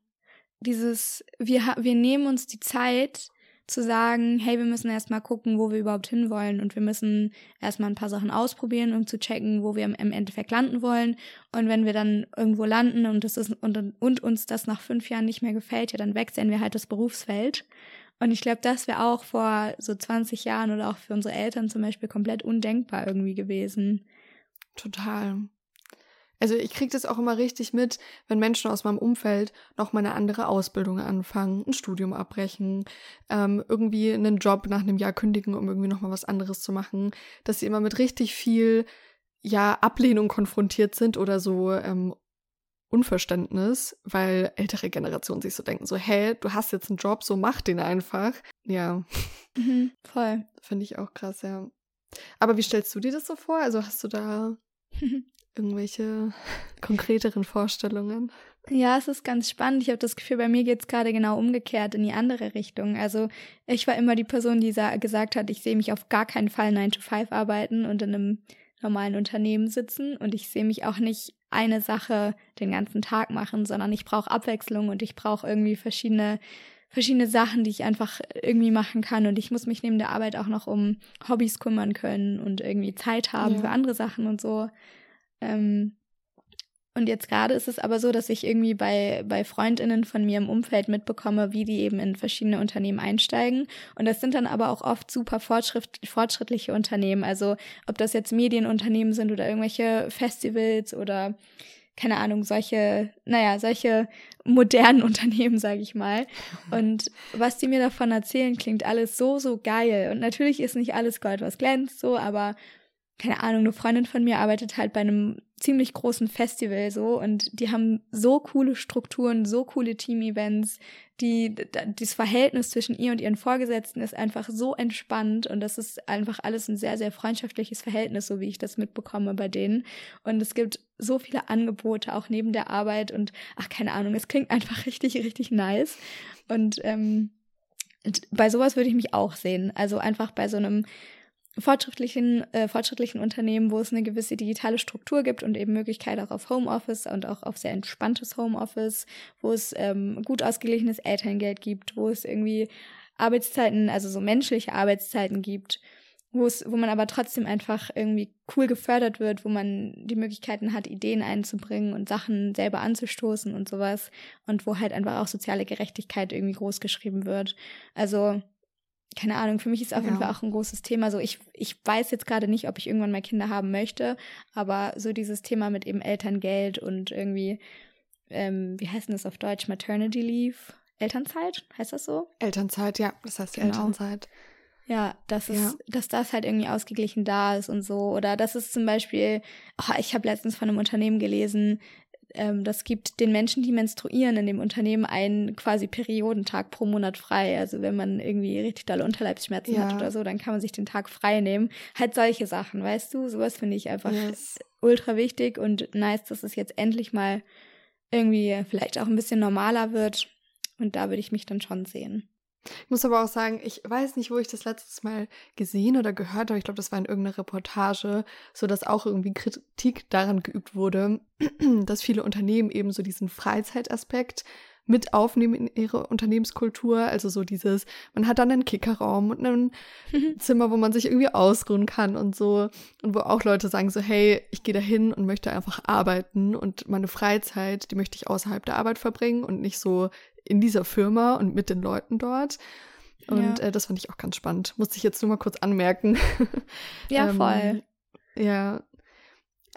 Dieses, wir, wir nehmen uns die Zeit zu sagen, hey, wir müssen erstmal gucken, wo wir überhaupt hinwollen und wir müssen erstmal ein paar Sachen ausprobieren, um zu checken, wo wir im Endeffekt landen wollen. Und wenn wir dann irgendwo landen und, das ist, und, und uns das nach fünf Jahren nicht mehr gefällt, ja, dann wechseln wir halt das Berufsfeld. Und ich glaube, das wäre auch vor so 20 Jahren oder auch für unsere Eltern zum Beispiel komplett undenkbar irgendwie gewesen. Total. Also ich kriege das auch immer richtig mit, wenn Menschen aus meinem Umfeld noch mal eine andere Ausbildung anfangen, ein Studium abbrechen, ähm, irgendwie einen Job nach einem Jahr kündigen, um irgendwie noch mal was anderes zu machen, dass sie immer mit richtig viel ja Ablehnung konfrontiert sind oder so ähm, Unverständnis, weil ältere Generationen sich so denken, so, hey, du hast jetzt einen Job, so mach den einfach. Ja. Mhm, voll. Finde ich auch krass, ja. Aber wie stellst du dir das so vor? Also hast du da irgendwelche konkreteren Vorstellungen? Ja, es ist ganz spannend. Ich habe das Gefühl, bei mir geht es gerade genau umgekehrt in die andere Richtung. Also ich war immer die Person, die gesagt hat, ich sehe mich auf gar keinen Fall 9 to 5 arbeiten und in einem normalen Unternehmen sitzen und ich sehe mich auch nicht eine Sache den ganzen Tag machen, sondern ich brauche Abwechslung und ich brauche irgendwie verschiedene verschiedene Sachen, die ich einfach irgendwie machen kann und ich muss mich neben der Arbeit auch noch um Hobbys kümmern können und irgendwie Zeit haben ja. für andere Sachen und so. Ähm, und jetzt gerade ist es aber so, dass ich irgendwie bei, bei Freundinnen von mir im Umfeld mitbekomme, wie die eben in verschiedene Unternehmen einsteigen. Und das sind dann aber auch oft super fortschritt, fortschrittliche Unternehmen. Also ob das jetzt Medienunternehmen sind oder irgendwelche Festivals oder keine Ahnung, solche, naja, solche modernen Unternehmen, sage ich mal. Und was die mir davon erzählen, klingt alles so, so geil. Und natürlich ist nicht alles Gold, was glänzt, so, aber keine Ahnung, eine Freundin von mir arbeitet halt bei einem ziemlich großen Festival so und die haben so coole Strukturen, so coole Team-Events, die, das Verhältnis zwischen ihr und ihren Vorgesetzten ist einfach so entspannt und das ist einfach alles ein sehr, sehr freundschaftliches Verhältnis, so wie ich das mitbekomme bei denen. Und es gibt so viele Angebote auch neben der Arbeit und ach, keine Ahnung, es klingt einfach richtig, richtig nice. Und ähm, bei sowas würde ich mich auch sehen. Also einfach bei so einem fortschrittlichen, äh, fortschrittlichen Unternehmen, wo es eine gewisse digitale Struktur gibt und eben Möglichkeit auch auf Homeoffice und auch auf sehr entspanntes Homeoffice, wo es ähm, gut ausgeglichenes Elterngeld gibt, wo es irgendwie Arbeitszeiten, also so menschliche Arbeitszeiten gibt, wo es, wo man aber trotzdem einfach irgendwie cool gefördert wird, wo man die Möglichkeiten hat, Ideen einzubringen und Sachen selber anzustoßen und sowas und wo halt einfach auch soziale Gerechtigkeit irgendwie groß geschrieben wird. Also keine Ahnung, für mich ist auf ja. jeden Fall auch ein großes Thema. So, ich, ich weiß jetzt gerade nicht, ob ich irgendwann mal Kinder haben möchte, aber so dieses Thema mit eben Elterngeld und irgendwie, ähm, wie heißt denn das auf Deutsch? Maternity Leave? Elternzeit? Heißt das so? Elternzeit, ja, das heißt genau. Elternzeit. Ja, dass es, ja. dass das halt irgendwie ausgeglichen da ist und so. Oder dass es zum Beispiel, oh, ich habe letztens von einem Unternehmen gelesen, ähm, das gibt den Menschen, die menstruieren in dem Unternehmen einen quasi Periodentag pro Monat frei. Also wenn man irgendwie richtig dolle Unterleibsschmerzen ja. hat oder so, dann kann man sich den Tag frei nehmen. Halt solche Sachen, weißt du? Sowas finde ich einfach yes. ultra wichtig und nice, dass es jetzt endlich mal irgendwie vielleicht auch ein bisschen normaler wird. Und da würde ich mich dann schon sehen. Ich muss aber auch sagen, ich weiß nicht, wo ich das letztes Mal gesehen oder gehört habe. Ich glaube, das war in irgendeiner Reportage, so dass auch irgendwie Kritik daran geübt wurde, dass viele Unternehmen eben so diesen Freizeitaspekt mit aufnehmen in ihre Unternehmenskultur. Also so dieses, man hat dann einen Kickerraum und ein Zimmer, wo man sich irgendwie ausruhen kann und so. Und wo auch Leute sagen so, hey, ich gehe da hin und möchte einfach arbeiten und meine Freizeit, die möchte ich außerhalb der Arbeit verbringen und nicht so in dieser Firma und mit den Leuten dort. Und ja. äh, das fand ich auch ganz spannend. Musste ich jetzt nur mal kurz anmerken. Ja, ähm, voll. Ja.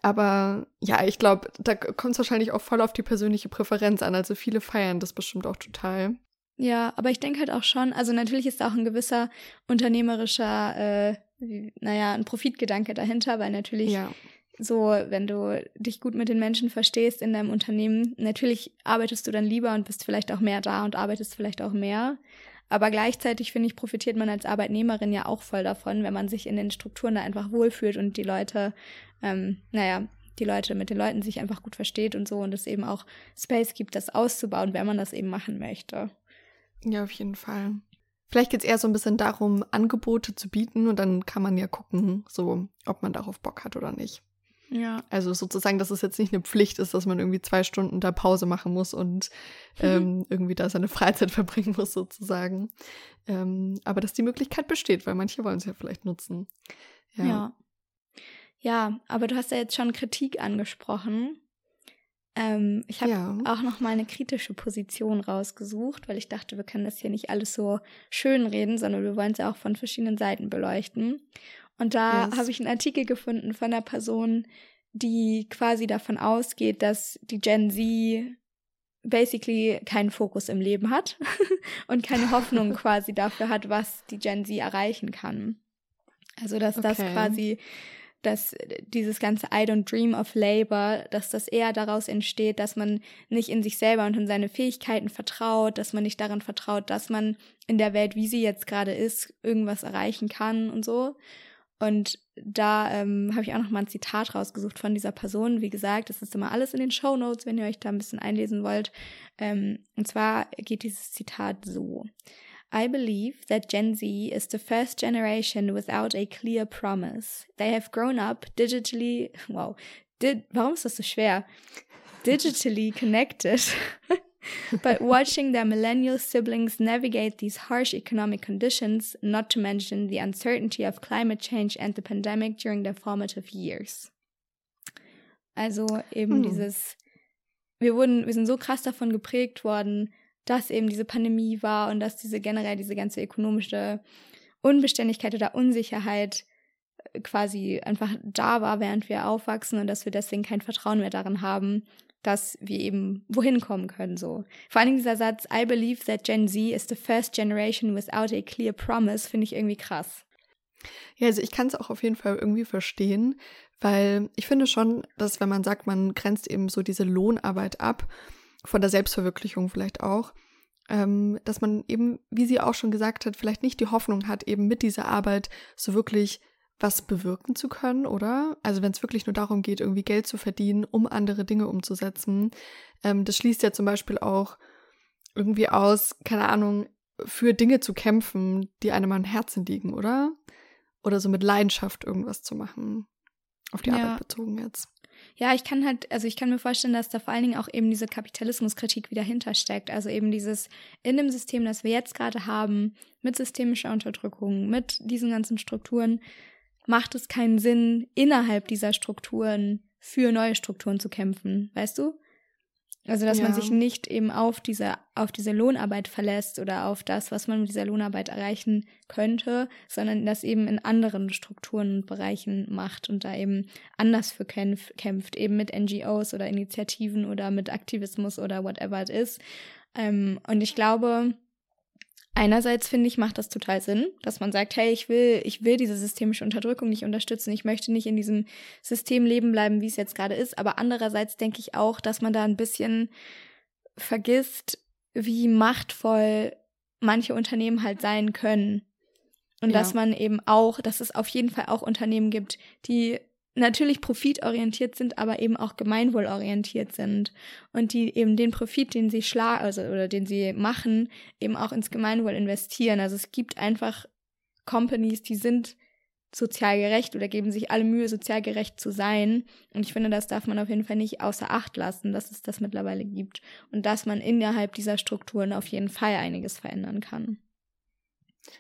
Aber ja, ich glaube, da kommt es wahrscheinlich auch voll auf die persönliche Präferenz an. Also viele feiern das bestimmt auch total. Ja, aber ich denke halt auch schon, also natürlich ist da auch ein gewisser unternehmerischer, äh, naja, ein Profitgedanke dahinter, weil natürlich ja so, wenn du dich gut mit den Menschen verstehst in deinem Unternehmen, natürlich arbeitest du dann lieber und bist vielleicht auch mehr da und arbeitest vielleicht auch mehr. Aber gleichzeitig, finde ich, profitiert man als Arbeitnehmerin ja auch voll davon, wenn man sich in den Strukturen da einfach wohlfühlt und die Leute, ähm, naja, die Leute mit den Leuten sich einfach gut versteht und so und es eben auch Space gibt, das auszubauen, wenn man das eben machen möchte. Ja, auf jeden Fall. Vielleicht geht es eher so ein bisschen darum, Angebote zu bieten und dann kann man ja gucken, so, ob man darauf Bock hat oder nicht. Ja. Also sozusagen, dass es jetzt nicht eine Pflicht ist, dass man irgendwie zwei Stunden da Pause machen muss und mhm. ähm, irgendwie da seine Freizeit verbringen muss, sozusagen. Ähm, aber dass die Möglichkeit besteht, weil manche wollen es ja vielleicht nutzen. Ja. ja. Ja. aber du hast ja jetzt schon Kritik angesprochen. Ähm, ich habe ja. auch noch mal eine kritische Position rausgesucht, weil ich dachte, wir können das hier nicht alles so schön reden, sondern wir wollen es ja auch von verschiedenen Seiten beleuchten. Und da yes. habe ich einen Artikel gefunden von einer Person, die quasi davon ausgeht, dass die Gen Z basically keinen Fokus im Leben hat und keine Hoffnung quasi dafür hat, was die Gen Z erreichen kann. Also dass okay. das quasi, dass dieses ganze I don't dream of labor, dass das eher daraus entsteht, dass man nicht in sich selber und in seine Fähigkeiten vertraut, dass man nicht daran vertraut, dass man in der Welt, wie sie jetzt gerade ist, irgendwas erreichen kann und so. Und da ähm, habe ich auch noch mal ein Zitat rausgesucht von dieser Person. Wie gesagt, das ist immer alles in den Show Notes, wenn ihr euch da ein bisschen einlesen wollt. Ähm, und zwar geht dieses Zitat so. I believe that Gen Z is the first generation without a clear promise. They have grown up digitally, wow, did, warum ist das so schwer? Digitally connected but watching their millennial siblings navigate these harsh economic conditions, not to mention the uncertainty of climate change and the pandemic during their formative years. Also eben hm. dieses, wir wurden, wir sind so krass davon geprägt worden, dass eben diese Pandemie war und dass diese generell diese ganze ökonomische Unbeständigkeit oder Unsicherheit äh, quasi einfach da war, während wir aufwachsen und dass wir deswegen kein Vertrauen mehr darin haben, dass wir eben wohin kommen können, so. Vor allen Dingen dieser Satz, I believe that Gen Z is the first generation without a clear promise, finde ich irgendwie krass. Ja, also ich kann es auch auf jeden Fall irgendwie verstehen, weil ich finde schon, dass wenn man sagt, man grenzt eben so diese Lohnarbeit ab, von der Selbstverwirklichung vielleicht auch, ähm, dass man eben, wie sie auch schon gesagt hat, vielleicht nicht die Hoffnung hat, eben mit dieser Arbeit so wirklich was bewirken zu können, oder? Also wenn es wirklich nur darum geht, irgendwie Geld zu verdienen, um andere Dinge umzusetzen. Ähm, das schließt ja zum Beispiel auch irgendwie aus, keine Ahnung, für Dinge zu kämpfen, die einem am Herzen liegen, oder? Oder so mit Leidenschaft irgendwas zu machen. Auf die ja. Arbeit bezogen jetzt. Ja, ich kann halt, also ich kann mir vorstellen, dass da vor allen Dingen auch eben diese Kapitalismuskritik wieder hintersteckt. Also eben dieses in dem System, das wir jetzt gerade haben, mit systemischer Unterdrückung, mit diesen ganzen Strukturen, macht es keinen Sinn, innerhalb dieser Strukturen für neue Strukturen zu kämpfen, weißt du? Also, dass ja. man sich nicht eben auf diese, auf diese Lohnarbeit verlässt oder auf das, was man mit dieser Lohnarbeit erreichen könnte, sondern das eben in anderen Strukturen und Bereichen macht und da eben anders für kämpf, kämpft, eben mit NGOs oder Initiativen oder mit Aktivismus oder whatever it is. Ähm, und ich glaube, Einerseits finde ich, macht das total Sinn, dass man sagt, hey, ich will, ich will diese systemische Unterdrückung nicht unterstützen, ich möchte nicht in diesem System leben bleiben, wie es jetzt gerade ist. Aber andererseits denke ich auch, dass man da ein bisschen vergisst, wie machtvoll manche Unternehmen halt sein können. Und ja. dass man eben auch, dass es auf jeden Fall auch Unternehmen gibt, die natürlich profitorientiert sind, aber eben auch gemeinwohlorientiert sind und die eben den Profit, den sie schlagen, also oder den sie machen, eben auch ins Gemeinwohl investieren. Also es gibt einfach Companies, die sind sozial gerecht oder geben sich alle Mühe, sozial gerecht zu sein. Und ich finde, das darf man auf jeden Fall nicht außer Acht lassen, dass es das mittlerweile gibt und dass man innerhalb dieser Strukturen auf jeden Fall einiges verändern kann.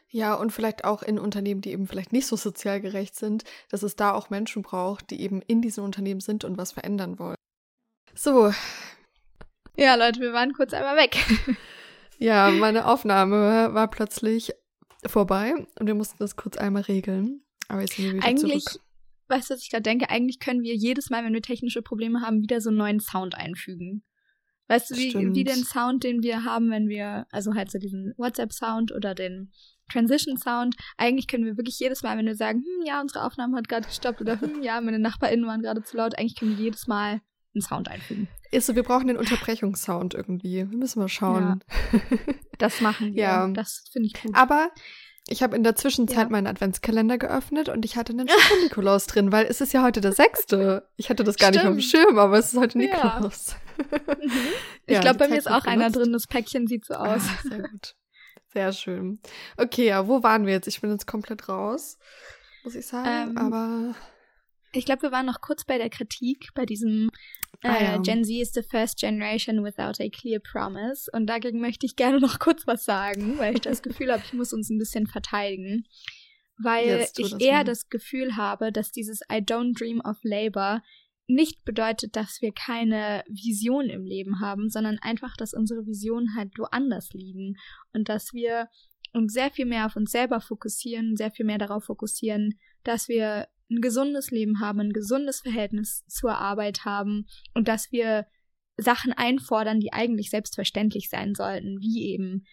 Ja, und vielleicht auch in Unternehmen, die eben vielleicht nicht so sozial gerecht sind, dass es da auch Menschen braucht, die eben in diesen Unternehmen sind und was verändern wollen. So. Ja, Leute, wir waren kurz einmal weg. ja, meine Aufnahme war plötzlich vorbei und wir mussten das kurz einmal regeln. Aber jetzt sind wir wieder Eigentlich, zurück. weißt du, was ich gerade denke? Eigentlich können wir jedes Mal, wenn wir technische Probleme haben, wieder so einen neuen Sound einfügen. Weißt du, wie, wie den Sound, den wir haben, wenn wir, also halt so diesen WhatsApp-Sound oder den Transition-Sound. Eigentlich können wir wirklich jedes Mal, wenn wir sagen, hm, ja, unsere Aufnahme hat gerade gestoppt oder hm, ja, meine NachbarInnen waren gerade zu laut, eigentlich können wir jedes Mal einen Sound einfügen. Ist so, wir brauchen den Unterbrechungssound irgendwie. Wir müssen mal schauen. Ja, das machen wir. Ja. Das finde ich gut. Aber ich habe in der Zwischenzeit ja. meinen Adventskalender geöffnet und ich hatte einen Nikolaus drin, weil es ist ja heute der sechste. Ich hatte das gar Stimmt. nicht auf dem Schirm, aber es ist heute Nikolaus. Mhm. Ich ja, glaube, bei mir ist auch einer drin. Das Päckchen sieht so aus. Ah, sehr gut. Sehr schön. Okay, ja, wo waren wir jetzt? Ich bin jetzt komplett raus, muss ich sagen. Ähm, aber ich glaube, wir waren noch kurz bei der Kritik, bei diesem äh, ah, ja. Gen Z is the first generation without a clear promise. Und dagegen möchte ich gerne noch kurz was sagen, weil ich das Gefühl habe, ich muss uns ein bisschen verteidigen. Weil ich eher mal. das Gefühl habe, dass dieses I don't dream of labor nicht bedeutet, dass wir keine Vision im Leben haben, sondern einfach, dass unsere Visionen halt woanders liegen und dass wir uns sehr viel mehr auf uns selber fokussieren, sehr viel mehr darauf fokussieren, dass wir ein gesundes Leben haben, ein gesundes Verhältnis zur Arbeit haben und dass wir Sachen einfordern, die eigentlich selbstverständlich sein sollten, wie eben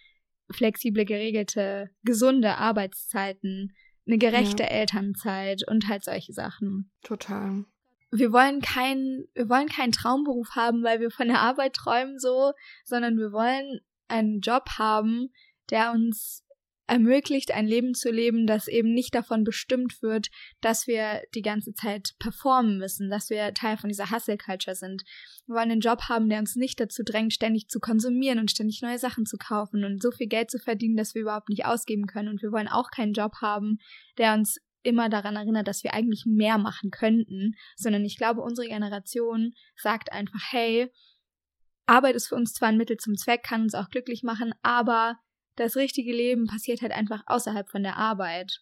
flexible, geregelte, gesunde Arbeitszeiten, eine gerechte ja. Elternzeit und halt solche Sachen. Total wir wollen keinen, wir wollen keinen Traumberuf haben, weil wir von der Arbeit träumen so, sondern wir wollen einen Job haben, der uns ermöglicht, ein Leben zu leben, das eben nicht davon bestimmt wird, dass wir die ganze Zeit performen müssen, dass wir Teil von dieser Hustle-Culture sind. Wir wollen einen Job haben, der uns nicht dazu drängt, ständig zu konsumieren und ständig neue Sachen zu kaufen und so viel Geld zu verdienen, dass wir überhaupt nicht ausgeben können. Und wir wollen auch keinen Job haben, der uns immer daran erinnert, dass wir eigentlich mehr machen könnten, sondern ich glaube, unsere Generation sagt einfach, hey, Arbeit ist für uns zwar ein Mittel zum Zweck, kann uns auch glücklich machen, aber das richtige Leben passiert halt einfach außerhalb von der Arbeit.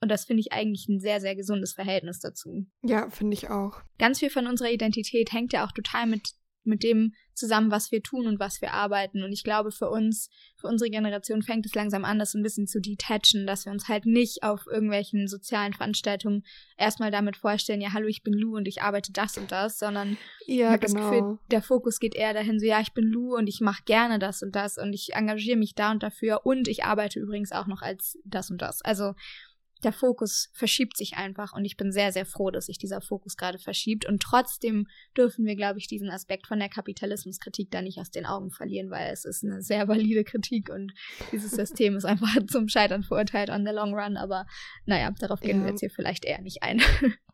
Und das finde ich eigentlich ein sehr, sehr gesundes Verhältnis dazu. Ja, finde ich auch. Ganz viel von unserer Identität hängt ja auch total mit mit dem zusammen, was wir tun und was wir arbeiten. Und ich glaube, für uns, für unsere Generation fängt es langsam an, das ein bisschen zu detachen, dass wir uns halt nicht auf irgendwelchen sozialen Veranstaltungen erstmal damit vorstellen, ja, hallo, ich bin Lou und ich arbeite das und das, sondern ja, ich habe genau. das Gefühl, der Fokus geht eher dahin, so, ja, ich bin Lou und ich mache gerne das und das und ich engagiere mich da und dafür und ich arbeite übrigens auch noch als das und das. Also der Fokus verschiebt sich einfach und ich bin sehr, sehr froh, dass sich dieser Fokus gerade verschiebt. Und trotzdem dürfen wir, glaube ich, diesen Aspekt von der Kapitalismuskritik da nicht aus den Augen verlieren, weil es ist eine sehr valide Kritik und dieses System ist einfach zum Scheitern verurteilt on the long run. Aber naja, darauf gehen ja. wir jetzt hier vielleicht eher nicht ein.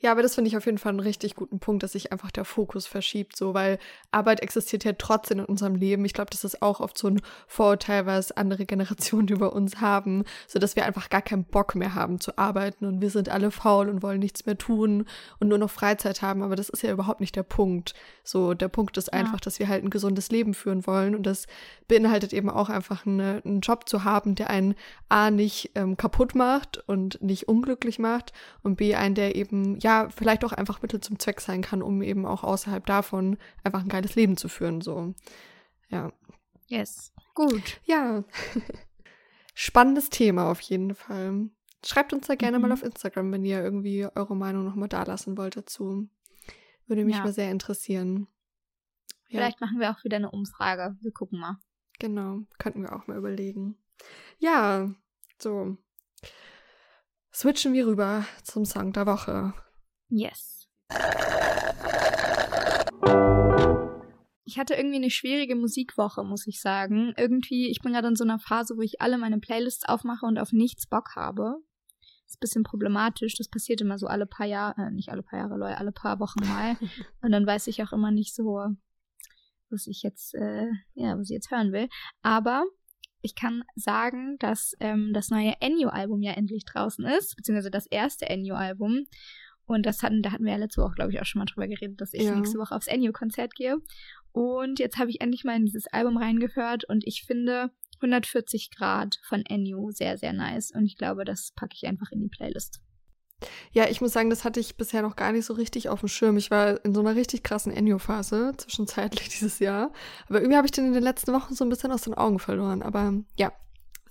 Ja, aber das finde ich auf jeden Fall einen richtig guten Punkt, dass sich einfach der Fokus verschiebt, so, weil Arbeit existiert ja trotzdem in unserem Leben. Ich glaube, das ist auch oft so ein Vorurteil, was andere Generationen über uns haben, so dass wir einfach gar keinen Bock mehr haben zu arbeiten und wir sind alle faul und wollen nichts mehr tun und nur noch Freizeit haben. Aber das ist ja überhaupt nicht der Punkt. So, der Punkt ist einfach, ja. dass wir halt ein gesundes Leben führen wollen und das beinhaltet eben auch einfach eine, einen Job zu haben, der einen A nicht ähm, kaputt macht und nicht unglücklich macht und B einen, der eben ja, vielleicht auch einfach Mittel zum Zweck sein kann, um eben auch außerhalb davon einfach ein geiles Leben zu führen, so. Ja. Yes. Gut. Ja. Spannendes Thema auf jeden Fall. Schreibt uns da gerne mhm. mal auf Instagram, wenn ihr irgendwie eure Meinung nochmal da lassen wollt dazu. Würde mich ja. mal sehr interessieren. Ja. Vielleicht machen wir auch wieder eine Umfrage. Wir gucken mal. Genau, könnten wir auch mal überlegen. Ja, so. Switchen wir rüber zum Song der Woche. Yes. Ich hatte irgendwie eine schwierige Musikwoche, muss ich sagen. Irgendwie, ich bin gerade in so einer Phase, wo ich alle meine Playlists aufmache und auf nichts Bock habe. Ist ein bisschen problematisch. Das passiert immer so alle paar Jahre, äh, nicht alle paar Jahre, Leute, alle paar Wochen mal. und dann weiß ich auch immer nicht so, was ich jetzt, äh, ja, was ich jetzt hören will. Aber ich kann sagen, dass ähm, das neue Ennio-Album ja endlich draußen ist, beziehungsweise das erste Ennio-Album. Und das hatten, da hatten wir ja letzte Woche, glaube ich, auch schon mal drüber geredet, dass ich ja. nächste Woche aufs Ennio-Konzert gehe. Und jetzt habe ich endlich mal in dieses Album reingehört und ich finde 140 Grad von Ennio sehr, sehr nice. Und ich glaube, das packe ich einfach in die Playlist. Ja, ich muss sagen, das hatte ich bisher noch gar nicht so richtig auf dem Schirm. Ich war in so einer richtig krassen Ennio-Phase zwischenzeitlich dieses Jahr. Aber irgendwie habe ich den in den letzten Wochen so ein bisschen aus den Augen verloren. Aber ja,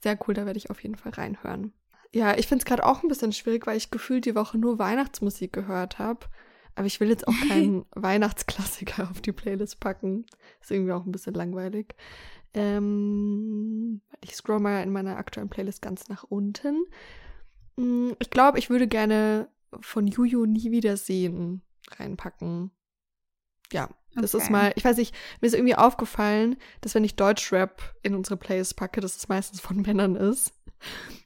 sehr cool, da werde ich auf jeden Fall reinhören. Ja, ich finde es gerade auch ein bisschen schwierig, weil ich gefühlt die Woche nur Weihnachtsmusik gehört habe. Aber ich will jetzt auch keinen Weihnachtsklassiker auf die Playlist packen. Ist irgendwie auch ein bisschen langweilig. Ähm, ich scroll mal in meiner aktuellen Playlist ganz nach unten. Mm, ich glaube, ich würde gerne von Juju nie wieder sehen reinpacken. Ja, das okay. ist mal, ich weiß nicht, mir ist irgendwie aufgefallen, dass wenn ich Deutschrap in unsere Playlist packe, dass es meistens von Männern ist.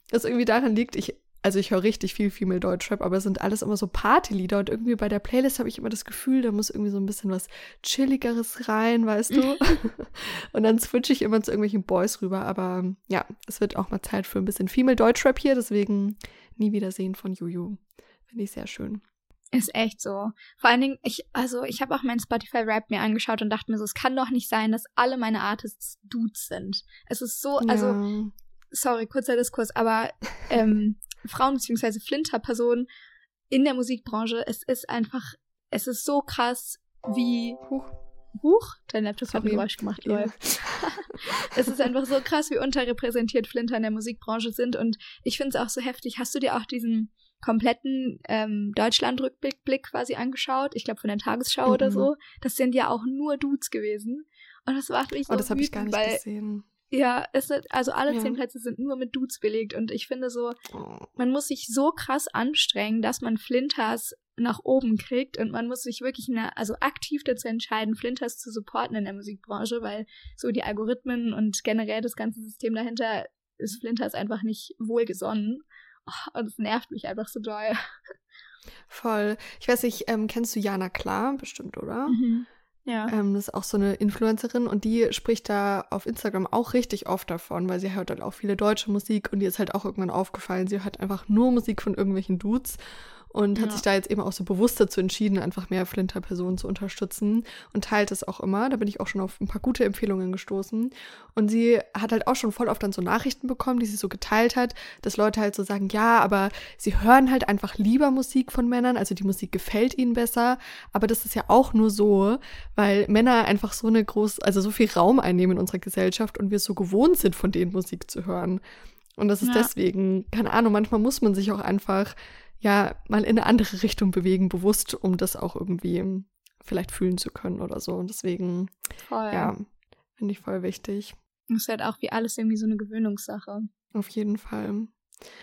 Das irgendwie daran liegt, ich, also ich höre richtig viel Female Deutschrap, aber es sind alles immer so Partylieder und irgendwie bei der Playlist habe ich immer das Gefühl, da muss irgendwie so ein bisschen was Chilligeres rein, weißt du? und dann switche ich immer zu irgendwelchen Boys rüber, aber ja, es wird auch mal Zeit für ein bisschen Female Deutschrap hier, deswegen nie wiedersehen von Juju. Finde ich sehr schön. Ist echt so. Vor allen Dingen, ich, also ich habe auch mein Spotify Rap mir angeschaut und dachte mir so, es kann doch nicht sein, dass alle meine Artists Dudes sind. Es ist so, also, ja. sorry, kurzer Diskurs, aber ähm, Frauen bzw. Flinter-Personen in der Musikbranche, es ist einfach, es ist so krass, wie. Huch. Huch, dein Laptop hat ein Geräusch gemacht, lol. es ist einfach so krass, wie unterrepräsentiert Flinter in der Musikbranche sind und ich finde es auch so heftig. Hast du dir auch diesen kompletten ähm, Deutschland-Rückblick quasi angeschaut? Ich glaube von der Tagesschau mhm. oder so. Das sind ja auch nur Dudes gewesen. Und das macht mich so Oh, das habe ich gar nicht weil, gesehen. Ja, es sind, also alle ja. zehn Plätze sind nur mit Dudes belegt und ich finde so, oh. man muss sich so krass anstrengen, dass man Flinters nach oben kriegt und man muss sich wirklich eine, also aktiv dazu entscheiden, Flinters zu supporten in der Musikbranche, weil so die Algorithmen und generell das ganze System dahinter ist Flinters einfach nicht wohlgesonnen. Oh, und es nervt mich einfach so doll. Voll. Ich weiß nicht, ähm, kennst du Jana Klar bestimmt, oder? Mhm. Ja. Ähm, das ist auch so eine Influencerin und die spricht da auf Instagram auch richtig oft davon, weil sie hört halt auch viele deutsche Musik und ihr ist halt auch irgendwann aufgefallen, sie hört einfach nur Musik von irgendwelchen Dudes und ja. hat sich da jetzt eben auch so bewusst dazu entschieden, einfach mehr Flinter-Personen zu unterstützen und teilt es auch immer. Da bin ich auch schon auf ein paar gute Empfehlungen gestoßen. Und sie hat halt auch schon voll oft dann so Nachrichten bekommen, die sie so geteilt hat, dass Leute halt so sagen, ja, aber sie hören halt einfach lieber Musik von Männern, also die Musik gefällt ihnen besser. Aber das ist ja auch nur so, weil Männer einfach so eine groß, also so viel Raum einnehmen in unserer Gesellschaft und wir so gewohnt sind, von denen Musik zu hören. Und das ist ja. deswegen, keine Ahnung, manchmal muss man sich auch einfach ja mal in eine andere Richtung bewegen, bewusst, um das auch irgendwie vielleicht fühlen zu können oder so. Und deswegen, voll. ja, finde ich voll wichtig. Das ist halt auch wie alles irgendwie so eine Gewöhnungssache. Auf jeden Fall.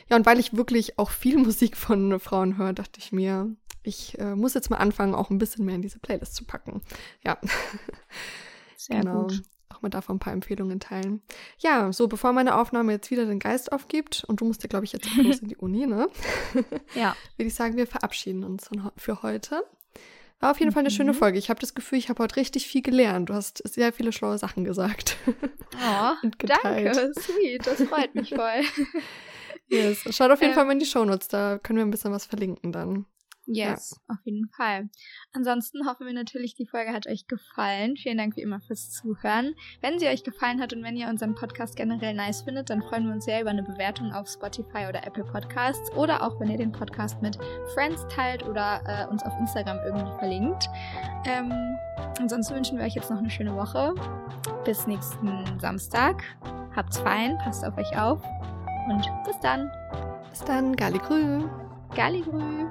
Ja, und weil ich wirklich auch viel Musik von Frauen höre, dachte ich mir, ich äh, muss jetzt mal anfangen, auch ein bisschen mehr in diese Playlist zu packen. Ja. Sehr genau. gut auch mal davon ein paar Empfehlungen teilen. Ja, so bevor meine Aufnahme jetzt wieder den Geist aufgibt und du musst ja, glaube ich, jetzt los in die Uni, ne? ja. Würde ich sagen, wir verabschieden uns für heute. War auf jeden Fall eine schöne mhm. Folge. Ich habe das Gefühl, ich habe heute richtig viel gelernt. Du hast sehr viele schlaue Sachen gesagt. Oh, danke. Sweet, das freut mich voll. yes. Schaut auf jeden ähm, Fall mal in die Shownotes, da können wir ein bisschen was verlinken dann. Yes, ja. auf jeden Fall. Ansonsten hoffen wir natürlich, die Folge hat euch gefallen. Vielen Dank wie immer fürs Zuhören. Wenn sie euch gefallen hat und wenn ihr unseren Podcast generell nice findet, dann freuen wir uns sehr über eine Bewertung auf Spotify oder Apple Podcasts oder auch wenn ihr den Podcast mit Friends teilt oder äh, uns auf Instagram irgendwie verlinkt. Ähm, ansonsten wünschen wir euch jetzt noch eine schöne Woche. Bis nächsten Samstag. Habt's fein, passt auf euch auf und bis dann. Bis dann, Galligrü. Galligrü. Caligru!